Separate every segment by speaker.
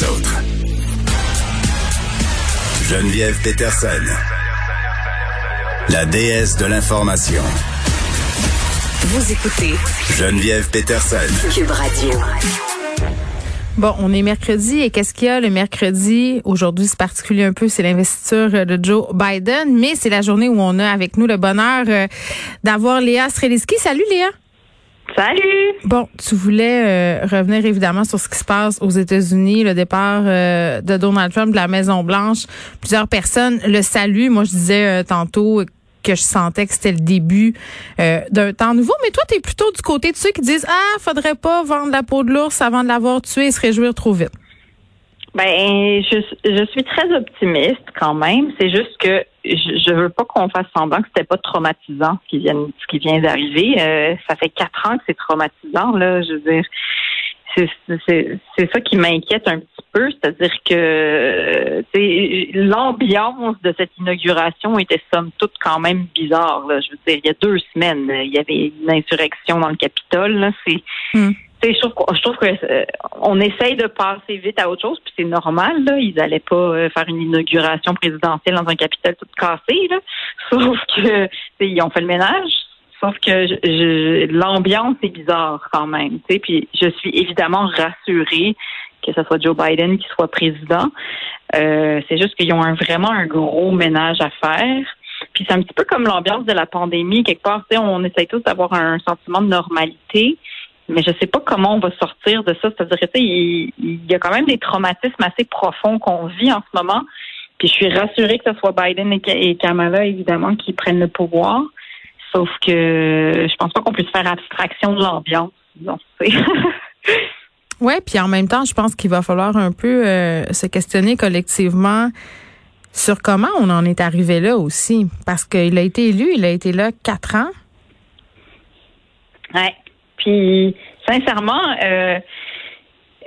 Speaker 1: les autres. Geneviève Peterson, la déesse de l'information.
Speaker 2: Vous écoutez
Speaker 1: Geneviève Peterson.
Speaker 2: Cube Radio.
Speaker 3: Bon, on est mercredi et qu'est-ce qu'il y a? Le mercredi? Aujourd'hui, c'est particulier un peu, c'est l'investiture de Joe Biden, mais c'est la journée où on a avec nous le bonheur euh, d'avoir Léa Streliski. Salut Léa!
Speaker 4: Salut!
Speaker 3: Bon, tu voulais euh, revenir évidemment sur ce qui se passe aux États-Unis, le départ euh, de Donald Trump de la Maison-Blanche. Plusieurs personnes le saluent. Moi, je disais tantôt que je sentais que c'était le début euh, d'un temps nouveau. Mais toi, tu es plutôt du côté de ceux qui disent Ah, faudrait pas vendre la peau de l'ours avant de l'avoir tué et se réjouir trop vite.
Speaker 4: Ben, je, je suis très optimiste quand même. C'est juste que je, veux pas qu'on fasse semblant que c'était pas traumatisant ce qui vient, ce qui vient d'arriver. Euh, ça fait quatre ans que c'est traumatisant là. Je veux dire, c'est ça qui m'inquiète un petit peu, c'est-à-dire que l'ambiance de cette inauguration était somme toute quand même bizarre. Je veux dire, il y a deux semaines, il y avait une insurrection dans le Capitole. C'est hmm. Je trouve, je trouve que euh, essaye de passer vite à autre chose, puis c'est normal. Là. Ils n'allaient pas euh, faire une inauguration présidentielle dans un Capitole tout cassé. Là. Sauf que ils ont fait le ménage. Sauf que l'ambiance est bizarre quand même. Puis je suis évidemment rassurée que ce soit Joe Biden qui soit président. Euh, c'est juste qu'ils ont vraiment un gros ménage à faire. Puis c'est un petit peu comme l'ambiance de la pandémie. Quelque part, on essaie tous d'avoir un sentiment de normalité, mais je sais pas comment on va sortir de ça. C'est-à-dire que il, il y a quand même des traumatismes assez profonds qu'on vit en ce moment. Puis je suis rassurée que ce soit Biden et Kamala, évidemment, qui prennent le pouvoir. Sauf que je pense pas qu'on puisse faire abstraction de l'ambiance.
Speaker 3: oui, puis en même temps, je pense qu'il va falloir un peu euh, se questionner collectivement sur comment on en est arrivé là aussi. Parce qu'il a été élu, il a été là quatre ans.
Speaker 4: Oui. Puis, sincèrement, euh,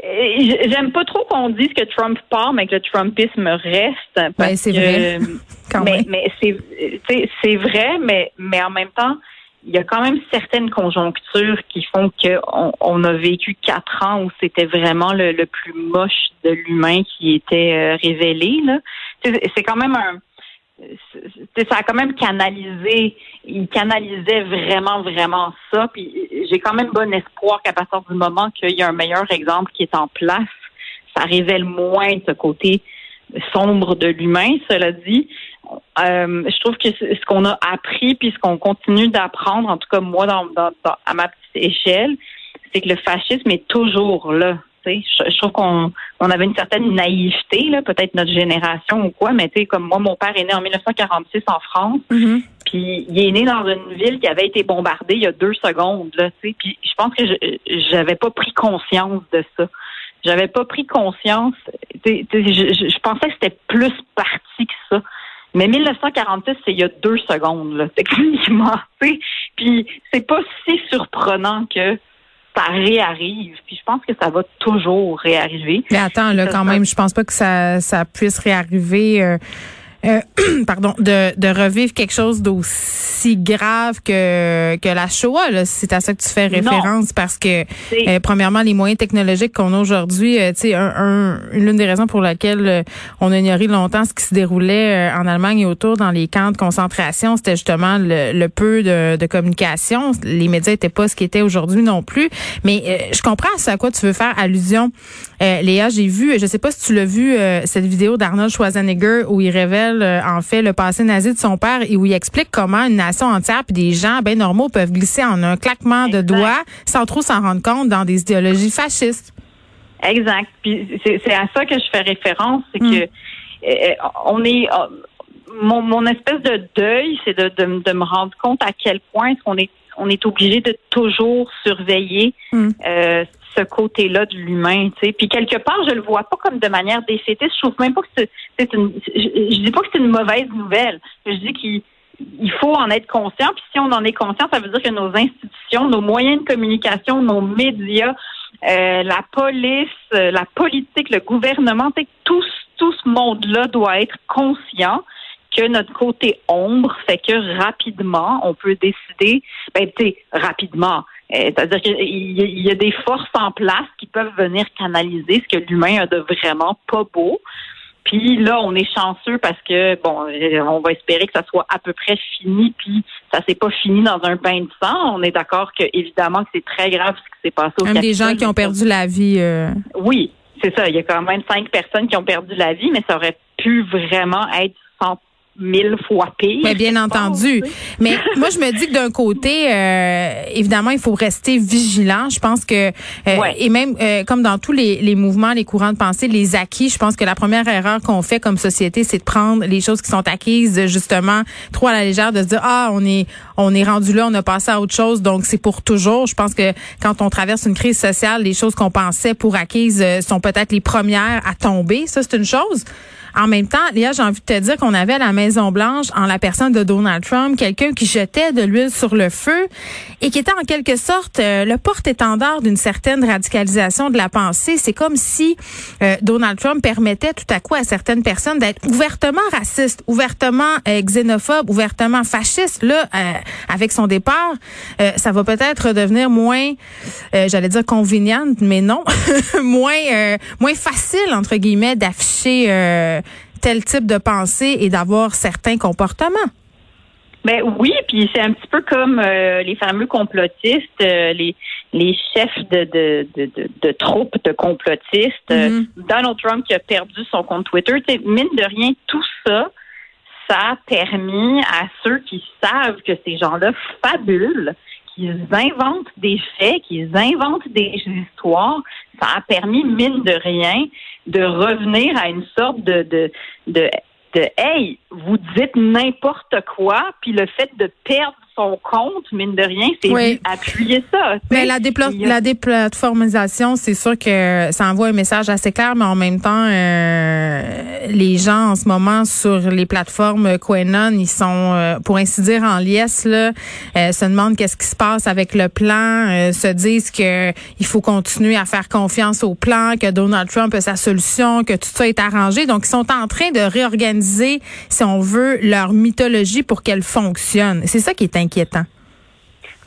Speaker 4: J'aime pas trop qu'on dise que Trump part, mais que le Trumpisme reste.
Speaker 3: Ben, c'est vrai.
Speaker 4: mais, mais c'est c'est vrai, mais mais en même temps, il y a quand même certaines conjonctures qui font qu'on on a vécu quatre ans où c'était vraiment le, le, plus moche de l'humain qui était euh, révélé. Là, c'est quand même un ça a quand même canalisé, il canalisait vraiment, vraiment ça. Puis j'ai quand même bon espoir qu'à partir du moment qu'il y a un meilleur exemple qui est en place, ça révèle moins ce côté sombre de l'humain, cela dit. Euh, je trouve que ce qu'on a appris, puis ce qu'on continue d'apprendre, en tout cas moi, dans, à ma petite échelle, c'est que le fascisme est toujours là. Je, trouve qu'on on avait une certaine naïveté, là, peut-être notre génération ou quoi, mais tu sais, comme moi, mon père est né en 1946 en France, mm-hmm. puis il est né dans une ville qui avait été bombardée il y a deux secondes, là, tu sais, puis je pense que j'avais pas pris conscience de ça. J'avais pas pris conscience. Je, je, pensais que c'était plus parti que ça. Mais 1946, c'est il y a deux secondes, là, techniquement. Puis c'est pas si surprenant que ça réarrive. Puis je pense que ça va toujours réarriver.
Speaker 3: Mais attends, là, quand même, je pense pas que ça, ça puisse réarriver. Euh, euh, pardon, de, de revivre quelque chose d'aussi grave que, que la Shoah. C'est à ça que tu fais référence parce que, euh, premièrement, les moyens technologiques qu'on a aujourd'hui, euh, tu sais, un, un, l'une des raisons pour laquelle on a ignoré longtemps ce qui se déroulait en Allemagne et autour dans les camps de concentration, c'était justement le, le peu de, de, communication. Les médias étaient pas ce qu'ils étaient aujourd'hui non plus. Mais je comprends à quoi tu veux faire allusion. Léa, j'ai vu, je sais pas si tu l'as vu, cette vidéo d'Arnold Schwarzenegger où il révèle euh, en fait le passé nazi de son père et où il explique comment une nation entière puis des gens bien normaux peuvent glisser en un claquement de doigts sans trop s'en rendre compte dans des idéologies fascistes.
Speaker 4: Exact. Puis c'est à ça que je fais référence, c'est que hmm. euh, on est euh, mon, mon espèce de deuil, c'est de, de, me rendre compte à quel point est-ce qu'on est on est obligé de toujours surveiller hmm ce côté-là de l'humain, tu sais. Puis quelque part, je le vois pas comme de manière défaitiste. Je trouve même pas que c'est une. Je, dis pas que c'est une mauvaise nouvelle. Je dis qu'il il faut en être conscient. Puis si on en est conscient, ça veut dire que nos institutions, nos moyens de communication, nos médias, euh, la police, euh, la politique, le gouvernement, tout, tout ce monde-là doit être conscient que notre côté ombre fait que rapidement, on peut décider, ben, tu sais, rapidement, C'est-à-dire qu'il y, a des forces en place qui peuvent venir canaliser ce que l'humain a de vraiment pas beau. Puis là, on est chanceux parce que bon, on va espérer que ça soit à peu près fini. Puis ça s'est pas fini dans un bain de sang. On est d'accord que évidemment que c'est très grave ce qui s'est passé au
Speaker 3: Même des gens qui ont perdu la vie. Euh...
Speaker 4: Oui, c'est ça. Il y a quand même cinq personnes qui ont perdu la vie, mais ça aurait pu vraiment être mille fois pire.
Speaker 3: Mais bien entendu. Mais moi, je me dis que d'un côté, euh, évidemment, il faut rester vigilant. Je pense que, euh, et même euh, comme dans tous les, les, mouvements, les courants de pensée, les acquis, je pense que la première erreur qu'on fait comme société, c'est de prendre les choses qui sont acquises justement trop à la légère, de se dire ah on est on est rendu là, on a passé à autre chose, donc c'est pour toujours. Je pense que quand on traverse une crise sociale, les choses qu'on pensait pour acquises sont peut-être les premières à tomber. Ça, c'est une chose. En même temps, Léa, j'ai envie de te dire qu'on avait à la Maison Blanche, en la personne de Donald Trump, quelqu'un qui jetait de l'huile sur le feu et qui était en quelque sorte euh, le porte-étendard d'une certaine radicalisation de la pensée. C'est comme si euh, Donald Trump permettait tout à coup à certaines personnes d'être ouvertement racistes, ouvertement euh, xénophobes, ouvertement fascistes. Là, avec son départ, ça va peut-être devenir moins, j'allais dire convenient, mais non, moins moins facile entre guillemets d'afficher tel type de pensée et d'avoir certains comportements.
Speaker 4: Ben oui, puis c'est un petit peu comme euh, les fameux complotistes, euh, les les chefs de de, de, de, troupes de complotistes. Euh, mm-hmm. Donald Trump qui a perdu son compte Twitter. mine de rien, tout ça, ça a permis à ceux qui savent que ces gens-là fabulent, qu'ils inventent des faits, qu'ils inventent des histoires, ça a permis, mine de rien, de revenir à une sorte de, de, de, hey, vous dites n'importe quoi, puis le fait de perdre son compte, mine de rien, c'est appuyer ça.
Speaker 3: Mais la, la déplatformisation, c'est sûr que ça envoie un message assez clair, mais en même temps, euh, les gens en ce moment sur les plateformes QAnon, ils sont, euh, pour ainsi dire, en liesse, là, euh, se demandent qu'est-ce qui se passe avec le plan, se disent que il faut continuer à faire confiance au plan, que Donald Trump a sa solution, que tout ça est arrangé. Donc, ils sont en train de réorganiser, si on veut, leur mythologie pour qu'elle fonctionne. C'est ça qui est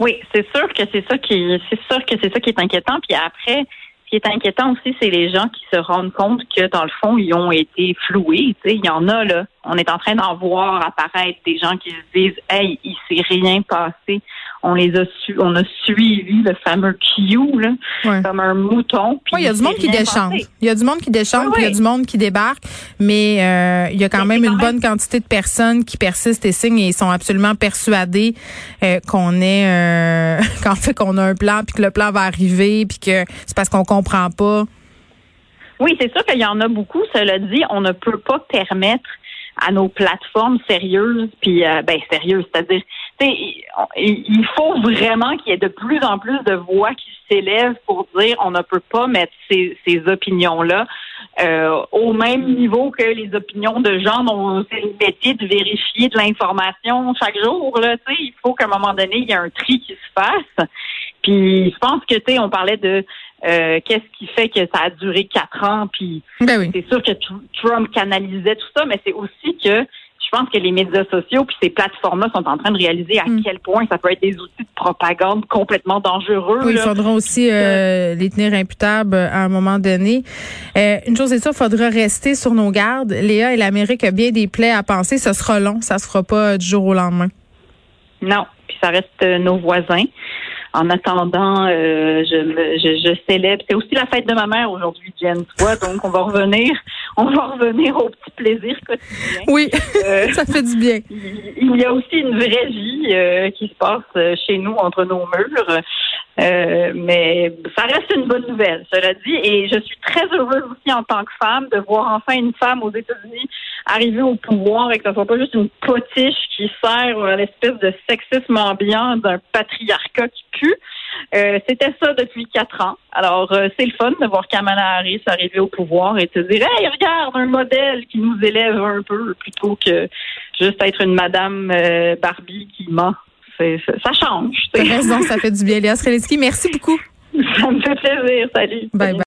Speaker 4: Oui, c'est sûr que c'est ça qui c'est sûr que c'est ça qui est inquiétant. Puis après, ce qui est inquiétant aussi, c'est les gens qui se rendent compte que dans le fond, ils ont été floués. Il y en a là. On est en train d'en voir apparaître des gens qui se disent Hey, il s'est rien passé on les a su, on a suivi le fameux Q là, comme un mouton.
Speaker 3: Oui, il y a du monde qui déchante. Il y a du monde qui déchante, puis il y a du monde qui débarque, mais euh, il y a quand même une bonne quantité de personnes qui persistent et signent et sont absolument persuadés euh, qu'on est euh, qu'en fait qu'on a un plan puis que le plan va arriver puis que c'est parce qu'on comprend pas.
Speaker 4: Oui, c'est sûr qu'il y en a beaucoup. Cela dit, on ne peut pas permettre à nos plateformes sérieuses, puis euh, ben sérieuses, c'est-à-dire, il faut vraiment qu'il y ait de plus en plus de voix qui s'élèvent pour dire on ne peut pas mettre ces, ces opinions-là euh, au même niveau que les opinions de gens dont c'est le métier de vérifier de l'information chaque jour. Là, il faut qu'à un moment donné, il y ait un tri qui se fasse. Puis je pense que tu sais, on parlait de euh, qu'est-ce qui fait que ça a duré quatre ans, puis
Speaker 3: ben
Speaker 4: c'est sûr que Trump canalisait tout ça, mais c'est aussi que pense que les médias sociaux puis ces plateformes-là sont en train de réaliser à mm. quel point ça peut être des outils de propagande complètement dangereux.
Speaker 3: Oui, il faudra aussi euh, les tenir imputables à un moment donné. Euh, une chose est sûre, il faudra rester sur nos gardes. Léa et l'Amérique a bien des plaies à penser. Ce sera long, ça se fera pas du jour au lendemain.
Speaker 4: Non, puis ça reste nos voisins en attendant, euh, je, je, je, célèbre. C'est aussi la fête de ma mère aujourd'hui, Jen, toi. Donc, on va revenir, on va revenir au petit plaisir quotidien.
Speaker 3: Oui, euh, ça fait du bien.
Speaker 4: Il y a aussi une vraie vie euh, qui se passe chez nous entre nos murs. Euh, mais ça reste une bonne nouvelle, cela dit. Et je suis très heureuse aussi en tant que femme de voir enfin une femme aux États-Unis arriver au pouvoir et que ce soit pas juste une potiche qui sert à l'espèce de sexisme ambiant d'un patriarcat qui pue. Euh, C'était ça depuis quatre ans. Alors, euh, c'est le fun de voir Kamala Harris arriver au pouvoir et te dire Hey, regarde, un modèle qui nous élève un peu plutôt que juste être une madame euh, Barbie qui ment ça change.
Speaker 3: raison, ça fait du bien. Léa merci beaucoup.
Speaker 4: Ça me fait plaisir. Salut.
Speaker 3: Bye bye.